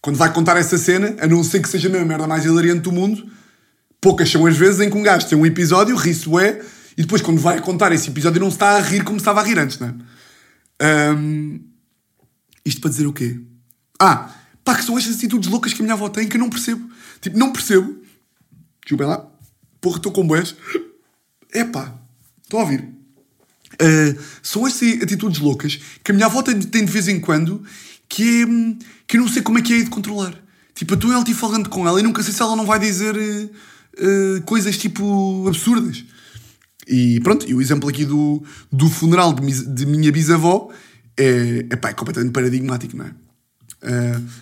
quando vai contar essa cena, a não ser que seja a mesma merda mais hilariante do mundo, poucas são as vezes em que um gajo tem um episódio, ri-se é, e depois quando vai contar esse episódio não se está a rir como se estava a rir antes, não é? Um, isto para dizer o quê? Ah, pá, que são estas atitudes loucas que a minha avó tem que eu não percebo. Tipo, não percebo. Desculpem lá. Porra, estou com boés. É pá, estão a ouvir. Uh, são estas atitudes loucas que a minha avó tem, de vez em quando que, é, que eu não sei como é que é de controlar. Tipo, eu estou falando com ela e nunca sei se ela não vai dizer uh, uh, coisas tipo absurdas. E pronto, e o exemplo aqui do, do funeral de, de minha bisavó é, epá, é completamente paradigmático, não é?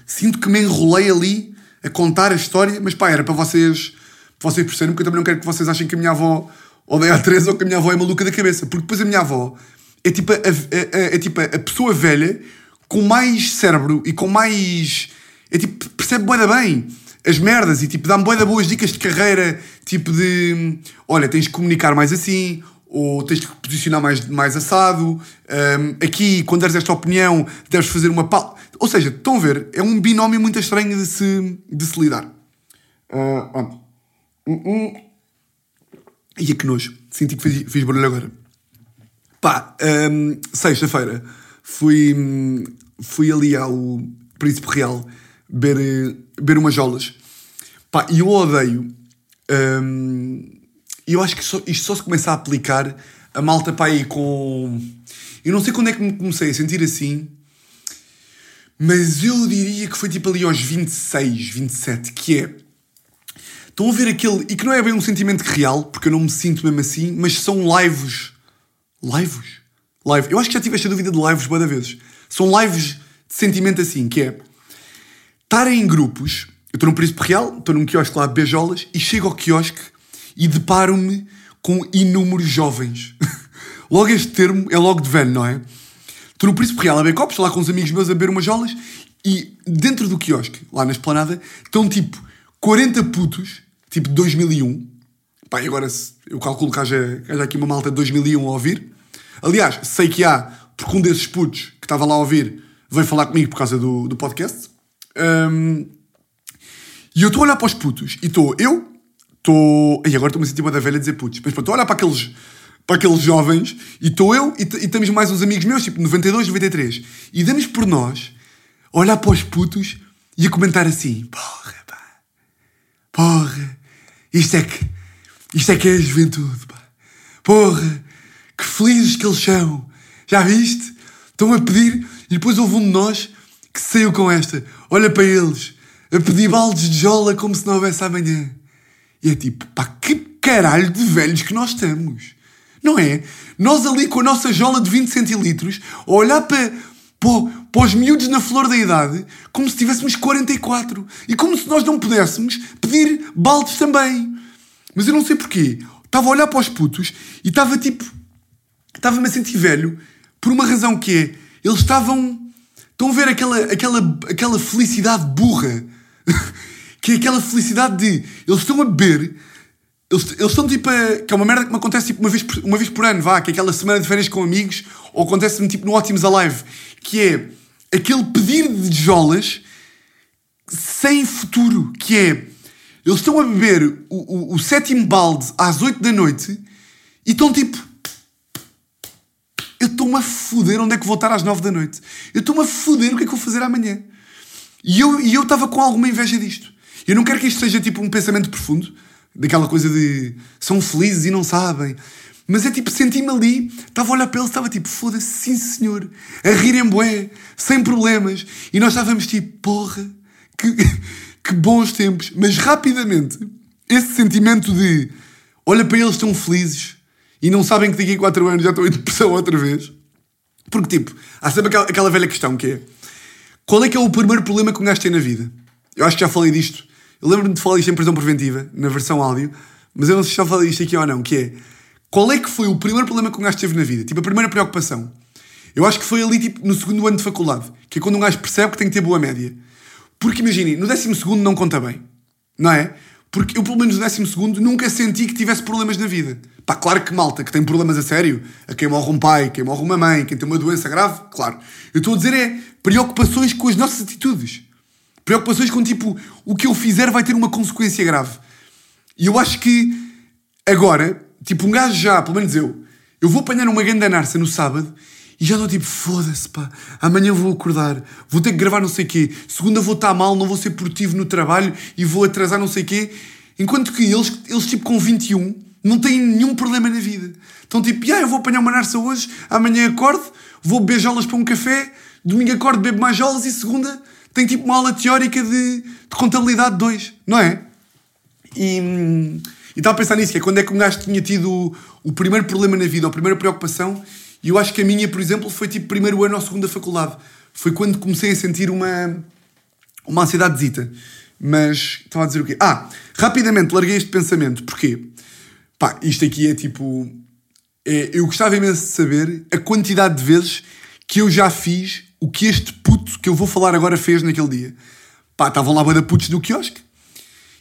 Sinto que me enrolei ali a contar a história, mas pá, era para vocês, para vocês perceberem, porque eu também não quero que vocês achem que a minha avó odeia a Teresa ou que a minha avó é maluca da cabeça, porque depois a minha avó é tipo a, a, a, é tipo a pessoa velha com mais cérebro e com mais. É tipo, percebe boeda bem as merdas e tipo dá-me boeda boas dicas de carreira, tipo de olha, tens de comunicar mais assim, ou tens de posicionar mais, mais assado. Um, aqui, quando deres esta opinião, deves fazer uma pau. Ou seja, estão a ver? É um binómio muito estranho de se, de se lidar. Uh, uh, E é que nojo. Senti que fiz, fiz barulho agora. Pá, um, sexta-feira fui, fui ali ao Príncipe Real beber, beber umas jolas. Pá, e eu odeio. Um, e eu acho que só, isto só se começa a aplicar a malta para aí com. Eu não sei quando é que me comecei a sentir assim, mas eu diria que foi tipo ali aos 26, 27, que é. Estão a ver aquele. E que não é bem um sentimento real, porque eu não me sinto mesmo assim, mas são lives. Lives? Live. Eu acho que já tive esta dúvida de lives várias vezes. São lives de sentimento assim, que é. Estarem em grupos. Eu estou num príncipe real, estou num quiosque lá a beijolas e chego ao quiosque e deparo-me com inúmeros jovens. [LAUGHS] logo este termo é logo de velho, não é? Estou no Príncipe Real a beber copos, lá com os amigos meus a beber umas jolas e dentro do quiosque, lá na esplanada, estão tipo 40 putos, tipo 2001. Pá, agora eu calculo que haja, que haja aqui uma malta de 2001 a ouvir. Aliás, sei que há, porque um desses putos que estava lá a ouvir veio falar comigo por causa do, do podcast. Um, e eu estou a olhar para os putos e estou eu, estou. E agora estou-me a sentir uma da velha a dizer putos. Mas estou a olhar para aqueles, para aqueles jovens e estou eu e, e temos mais uns amigos meus, tipo 92, 93. E damos por nós a olhar para os putos e a comentar assim: porra, pá, porra, isto é que. Isto é que é a juventude, pá. Porra, que felizes que eles são. Já viste? Estão a pedir e depois houve um de nós que saiu com esta. Olha para eles, a pedir baldes de jola como se não houvesse amanhã. E é tipo, pá, que caralho de velhos que nós estamos. Não é? Nós ali com a nossa jola de 20 centilitros, a olhar para, para, para os miúdos na flor da idade, como se tivéssemos 44. E como se nós não pudéssemos pedir baldes também. Mas eu não sei porquê. Estava a olhar para os putos e estava tipo. Estava-me a sentir velho por uma razão que é. Eles estavam. Estão a ver aquela, aquela, aquela felicidade burra [LAUGHS] que é aquela felicidade de eles estão a beber, eles, eles estão tipo a, que é uma merda que me acontece tipo uma vez, por, uma vez por ano, vá, que é aquela semana de férias com amigos, ou acontece-me tipo no Ótimos Alive, que é aquele pedir de jolas sem futuro, que é eles estão a beber o, o, o sétimo balde às 8 da noite e estão tipo. Eu estou-me a foder onde é que vou estar às nove da noite. Eu estou-me a foder o que é que vou fazer amanhã. E eu e eu estava com alguma inveja disto. Eu não quero que isto seja tipo um pensamento profundo, daquela coisa de são felizes e não sabem. Mas é tipo, senti-me ali, estava a olhar para eles, estava tipo, foda-se, sim senhor, a rir em bué, sem problemas. E nós estávamos tipo, porra, que, [LAUGHS] que bons tempos. Mas rapidamente, esse sentimento de olha para eles, estão felizes e não sabem que daqui a 4 anos já estão em depressão outra vez. Porque, tipo, há sempre aquela, aquela velha questão que é qual é que é o primeiro problema que um gajo tem na vida? Eu acho que já falei disto. Eu lembro-me de falar isto em prisão preventiva, na versão áudio, mas eu não sei se já falei isto aqui ou não, que é qual é que foi o primeiro problema que um gajo teve na vida? Tipo, a primeira preocupação. Eu acho que foi ali, tipo, no segundo ano de faculdade, que é quando um gajo percebe que tem que ter boa média. Porque imaginem, no décimo segundo não conta bem, não é? Porque eu, pelo menos no décimo segundo, nunca senti que tivesse problemas na vida. Pá, claro que malta, que tem problemas a sério, a quem morre um pai, quem morre uma mãe, quem tem uma doença grave, claro. Eu estou a dizer é preocupações com as nossas atitudes. Preocupações com tipo, o que eu fizer vai ter uma consequência grave. E eu acho que agora, tipo, um gajo já, pelo menos eu, eu vou apanhar uma grande narça no sábado e já estou tipo, foda-se pá, amanhã vou acordar, vou ter que gravar não sei quê, segunda vou estar mal, não vou ser produtivo no trabalho e vou atrasar não sei quê. Enquanto que eles, eles tipo com 21, não têm nenhum problema na vida. Então tipo, ah, eu vou apanhar uma narça hoje, amanhã acordo, vou beijá-las para um café, domingo acordo, bebo mais jolas e segunda tem tipo uma aula teórica de, de contabilidade 2, não é? E, e estava a pensar nisso, que é quando é que um gajo tinha tido o, o primeiro problema na vida, a primeira preocupação, e eu acho que a minha, por exemplo, foi tipo primeiro ano ou segunda faculdade. Foi quando comecei a sentir uma, uma ansiedadezita. Mas estava a dizer o quê? Ah, rapidamente larguei este pensamento. Porquê? Pá, isto aqui é tipo. É, eu gostava imenso de saber a quantidade de vezes que eu já fiz o que este puto que eu vou falar agora fez naquele dia. Pá, estavam lá banda putos do quiosque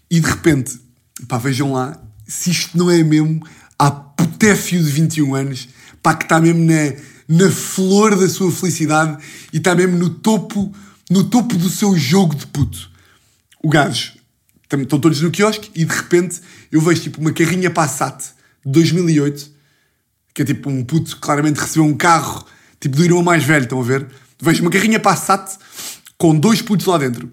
e de repente, pá, vejam lá se isto não é mesmo a putéfio de 21 anos, pá, que está mesmo na, na flor da sua felicidade e está mesmo no topo, no topo do seu jogo de puto. O gajo, estão todos no quiosque e de repente eu vejo tipo uma carrinha Passat de 2008, que é tipo um puto que claramente recebeu um carro tipo do irmão mais velho, estão a ver? Vejo uma carrinha Passat com dois putos lá dentro.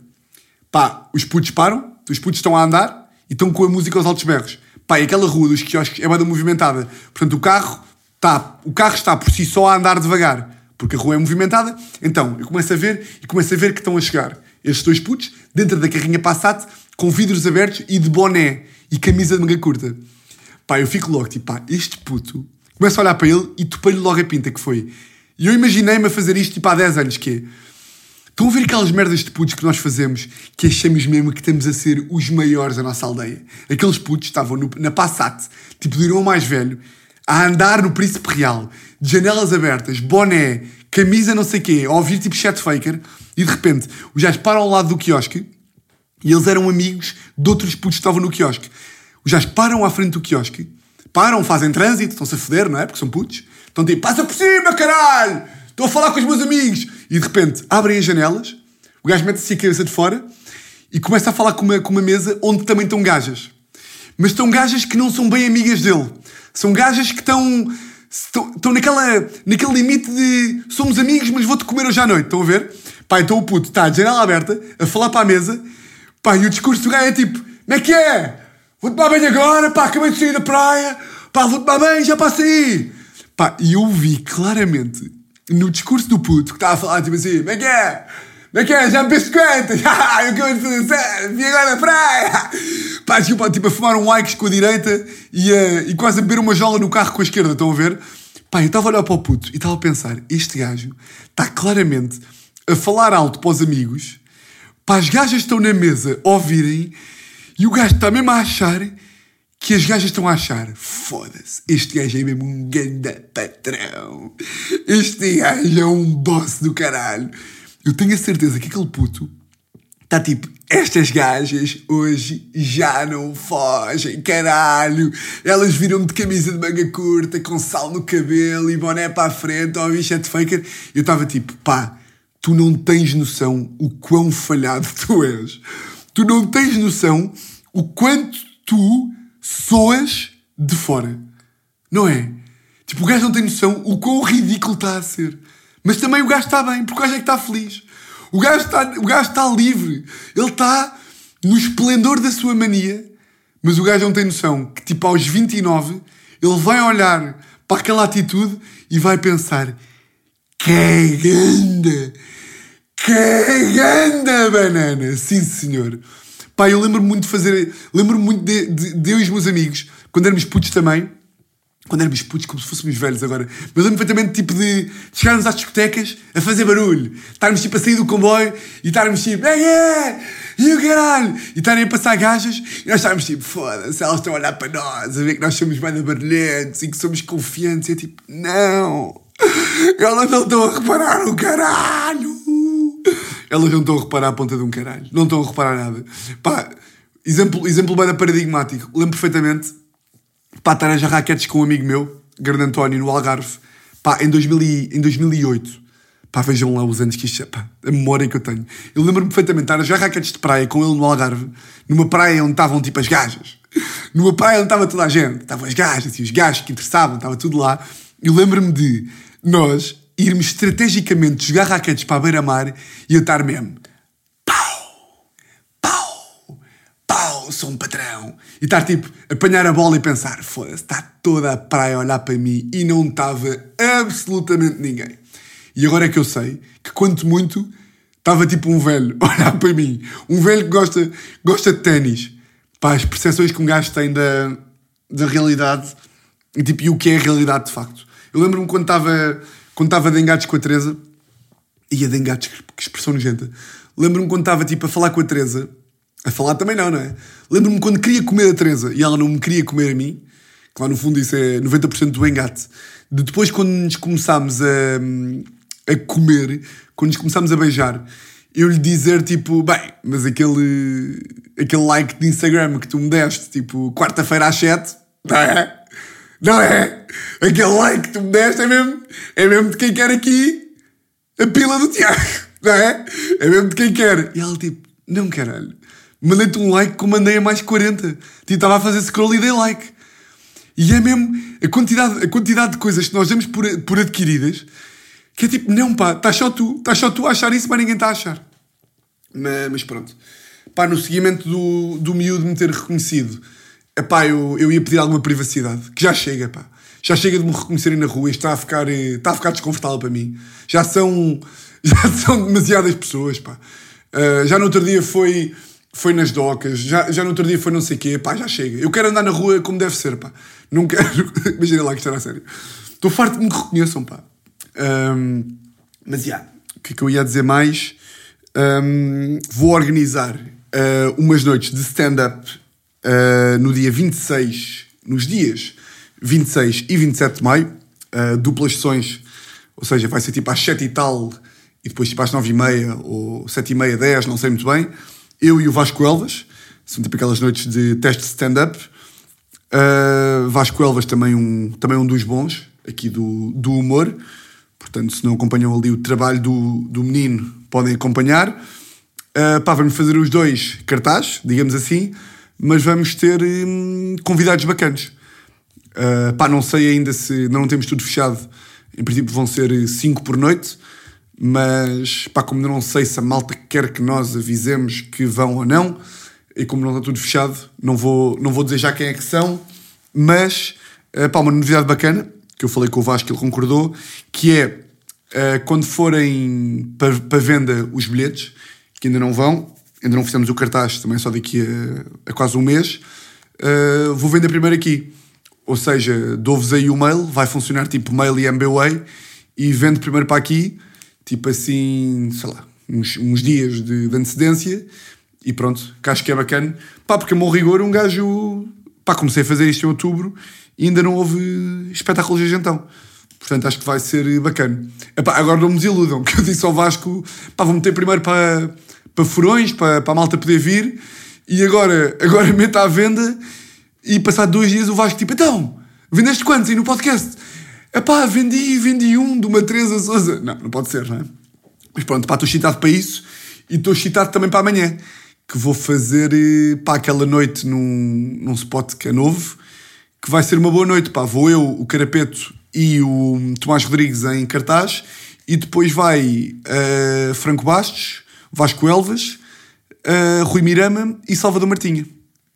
Pá, os putos param, os putos estão a andar e estão com a música aos altos berros. Pá, e aquela rua dos quiosques é banda movimentada. Portanto, o carro, está, o carro está por si só a andar devagar, porque a rua é movimentada. Então, eu começo a ver e começo a ver que estão a chegar estes dois putos dentro da carrinha Passat com vidros abertos e de boné e camisa de manga curta. Pá, eu fico logo, tipo, pá, este puto... Começo a olhar para ele e topei-lhe logo a pinta que foi. E eu imaginei-me a fazer isto tipo há 10 anos, que é... Estão a aquelas merdas de putos que nós fazemos que achamos mesmo que estamos a ser os maiores da nossa aldeia? Aqueles putos estavam no, na Passat, tipo do irmão mais velho, a andar no Príncipe Real, de janelas abertas, boné, camisa não sei quê, a ouvir tipo chat faker, e de repente os gajos param ao lado do quiosque e eles eram amigos de outros putos que estavam no quiosque. Os gajos param à frente do quiosque, param, fazem trânsito, estão-se a foder, não é? Porque são putos. Estão tipo, passa por cima, caralho! Estou a falar com os meus amigos! E de repente abrem as janelas, o gajo mete-se a cabeça de fora e começa a falar com uma, com uma mesa onde também estão gajas. Mas estão gajas que não são bem amigas dele. São gajas que estão, estão, estão naquela, naquele limite de somos amigos, mas vou-te comer hoje à noite. Estão a ver? Pá, então o puto está de janela aberta, a falar para a mesa, pá, e o discurso do gajo é tipo: como é que é? Vou-te tomar bem agora, pá, acabei de sair da praia, pá, vou-te tomar bem, já passa aí. Pá, e eu vi claramente no discurso do puto que estava a falar tipo assim: como é que é? Como é que é? Já me viste quantas? [LAUGHS] eu acabei de fazer vi agora na praia. [LAUGHS] Pá, tipo, tipo a fumar um Ike's com a direita e, uh, e quase a beber uma jola no carro com a esquerda, estão a ver? Pá, eu estava a olhar para o puto e estava a pensar: este gajo está claramente a falar alto para os amigos, para as gajas estão na mesa a ouvirem e o gajo está mesmo a achar que as gajas estão a achar, foda-se, este gajo é mesmo um ganda patrão. Este gajo é um boss do caralho. Eu tenho a certeza que aquele puto está tipo, estas gajas hoje já não fogem, caralho. Elas viram-me de camisa de manga curta, com sal no cabelo e boné para a frente, ou bichete faker. Eu estava tipo, pá, tu não tens noção o quão falhado [LAUGHS] tu és. Tu não tens noção o quanto tu soas de fora. Não é? Tipo, o gajo não tem noção o quão ridículo está a ser. Mas também o gajo está bem, porque o gajo é que está feliz. O gajo está, o gajo está livre. Ele está no esplendor da sua mania. Mas o gajo não tem noção que, tipo, aos 29, ele vai olhar para aquela atitude e vai pensar: que ganda! Que ganda banana! Sim, senhor. Pá, eu lembro-me muito de fazer. Lembro-me muito de, de, de eu e os meus amigos, quando éramos putos também quando éramos putos, como se fôssemos velhos agora. Mas lembro perfeitamente tipo de chegarmos às discotecas a fazer barulho, estarmos tipo a sair do comboio e estarmos tipo, é, é, e o caralho, e estarem a passar gajas e nós estarmos tipo, foda-se, elas estão a olhar para nós, a ver que nós somos bem barulhentos e que somos confiantes. E é tipo, não, elas não estão a reparar o caralho. Elas não estão a reparar a ponta de um caralho, não estão a reparar nada. Pá, exemplo, exemplo bem paradigmático, lembro perfeitamente pá, estar a jogar raquetes com um amigo meu, Grande António, no Algarve, pá, em, 2000 e, em 2008. Pá, vejam lá os anos que isto pá, a memória que eu tenho. Eu lembro-me perfeitamente de estar a jogar raquetes de praia com ele no Algarve, numa praia onde estavam tipo as gajas. Numa praia onde estava toda a gente. Estavam as gajas e os gajos que interessavam, estava tudo lá. Eu lembro-me de nós irmos estrategicamente jogar raquetes para a beira-mar e eu estar mesmo sou um patrão. E estar tipo, apanhar a bola e pensar, foda-se, está toda a praia a olhar para mim e não estava absolutamente ninguém. E agora é que eu sei que, quanto muito, estava tipo um velho [LAUGHS] a olhar para mim. Um velho que gosta, gosta de ténis. Pá, as percepções que um gajo tem da, da realidade e, tipo, e o que é a realidade de facto. Eu lembro-me quando estava quando estava de engates com a Teresa, e a de engates, que expressão nojenta. Lembro-me quando estava tipo a falar com a Teresa a falar também não, não é? Lembro-me quando queria comer a Teresa e ela não me queria comer a mim, que lá no fundo isso é 90% do engate. De depois, quando nos começámos a, a comer, quando nos começámos a beijar, eu lhe dizer tipo, bem, mas aquele, aquele like de Instagram que tu me deste, tipo, quarta-feira às 7, não é? Não é? Aquele like que tu me deste é mesmo, é mesmo de quem quer aqui a pila do Tiago, [LAUGHS] não é? É mesmo de quem quer. E ela tipo, não caralho mandei-te um like eu mandei a mais 40. Tipo, estava a fazer scroll e dei like. E é mesmo a quantidade, a quantidade de coisas que nós damos por, por adquiridas que é tipo, não pá, estás só tu, estás só tu a achar isso, mas ninguém está a achar. Mas, mas, pronto. Pá, no seguimento do, do miúdo me ter reconhecido, epá, eu, eu ia pedir alguma privacidade, que já chega, pá. Já chega de me reconhecerem na rua está a ficar, eh, está a ficar desconfortável para mim. Já são, [LAUGHS] já são demasiadas pessoas, pá. Uh, já no outro dia foi foi nas docas, já, já no outro dia foi não sei o quê, pá, já chega. Eu quero andar na rua como deve ser, pá. Não quero. [LAUGHS] Imagina lá que era a sério. Estou farto de me reconheçam, pá. Um, mas, já, yeah, o que é que eu ia dizer mais? Um, vou organizar uh, umas noites de stand-up uh, no dia 26, nos dias 26 e 27 de maio, uh, duplas sessões, ou seja, vai ser tipo às 7 e tal, e depois tipo às 9 e meia, ou 7 e meia, 10, não sei muito bem eu e o Vasco Elvas, são tipo aquelas noites de teste de stand-up. Uh, Vasco Elvas também um, também um dos bons aqui do, do humor. Portanto, se não acompanham ali o trabalho do, do menino, podem acompanhar. Uh, pá, vamos fazer os dois cartazes, digamos assim, mas vamos ter hum, convidados bacanas. Uh, pá, não sei ainda se não temos tudo fechado. Em princípio vão ser cinco por noite. Mas, pá, como não sei se a malta quer que nós avisemos que vão ou não, e como não está tudo fechado, não vou, não vou dizer já quem é que são, mas, eh, pá, uma novidade bacana, que eu falei com o Vasco, ele concordou, que é, uh, quando forem para, para venda os bilhetes, que ainda não vão, ainda não fizemos o cartaz, também só daqui a, a quase um mês, uh, vou vender primeiro aqui. Ou seja, dou-vos aí o mail, vai funcionar tipo mail e MBWay, e vendo primeiro para aqui, tipo assim, sei lá, uns, uns dias de, de, antecedência e pronto, que acho que é bacana. Pá, porque a meu rigor um gajo. Pá, comecei a fazer isto em outubro e ainda não houve espetáculos de então. Portanto, acho que vai ser bacana. Epá, agora não me desiludam, [LAUGHS] que eu disse ao Vasco, pá, vou meter primeiro para, para furões, para, para a malta poder vir, e agora, [LAUGHS] agora meto à venda, e passado dois dias o Vasco tipo, então, vendeste quantos aí no podcast? Epá, vendi, vendi um de uma Teresa Souza. Não, não pode ser, não é? Mas pronto, pá, estou excitado para isso e estou excitado também para amanhã, que vou fazer, eh, pá, aquela noite num, num spot que é novo, que vai ser uma boa noite, pá. Vou eu, o Carapeto e o Tomás Rodrigues em cartaz. E depois vai uh, Franco Bastos, Vasco Elvas, uh, Rui Mirama e Salvador Martinha.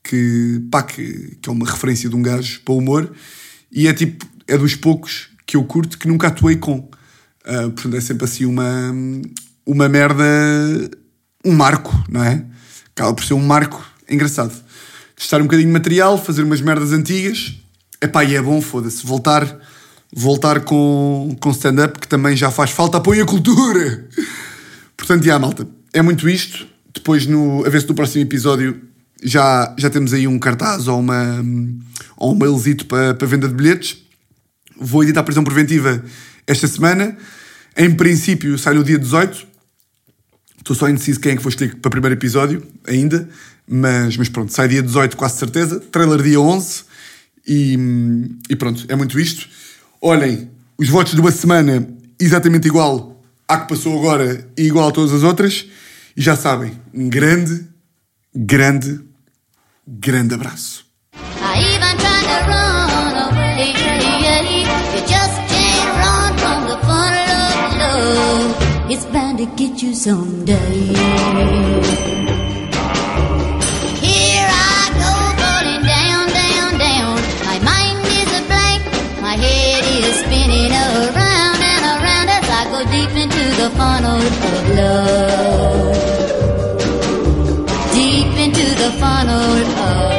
Que, pá, que, que é uma referência de um gajo para o humor. E é tipo, é dos poucos que eu curto que nunca atuei com. Uh, portanto, é sempre assim uma, uma merda, um marco, não é? Acaba por ser um marco engraçado. Testar um bocadinho de material, fazer umas merdas antigas. Epá, e é bom, foda-se, voltar voltar com, com stand-up, que também já faz falta. Apoio a cultura! [LAUGHS] Portanto, já, malta, é muito isto. Depois, no, a ver se no próximo episódio já, já temos aí um cartaz ou, uma, ou um mailzito para, para venda de bilhetes. Vou editar a prisão preventiva esta semana. Em princípio, sai no dia 18. Estou só indeciso quem é que vou escolher para o primeiro episódio ainda. Mas, mas pronto, sai dia 18, quase certeza. Trailer dia 11. E, e pronto, é muito isto olhem, os votos de uma semana exatamente igual à que passou agora e igual a todas as outras. E já sabem, um grande, grande, grande abraço. It's bound to get you someday. Funnel of love. Deep into the funnel of